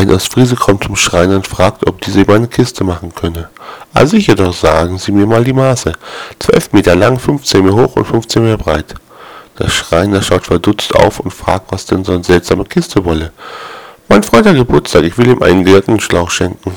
Ein Ostfriese kommt zum Schreiner und fragt, ob diese ihm eine Kiste machen könne. Also ah sicher doch, sagen Sie mir mal die Maße. Zwölf Meter lang, 15 Meter hoch und 15 Meter breit. Der Schreiner schaut verdutzt auf und fragt, was denn so eine seltsame Kiste wolle. Mein Freund hat Geburtstag, ich will ihm einen Gärtenschlauch schenken.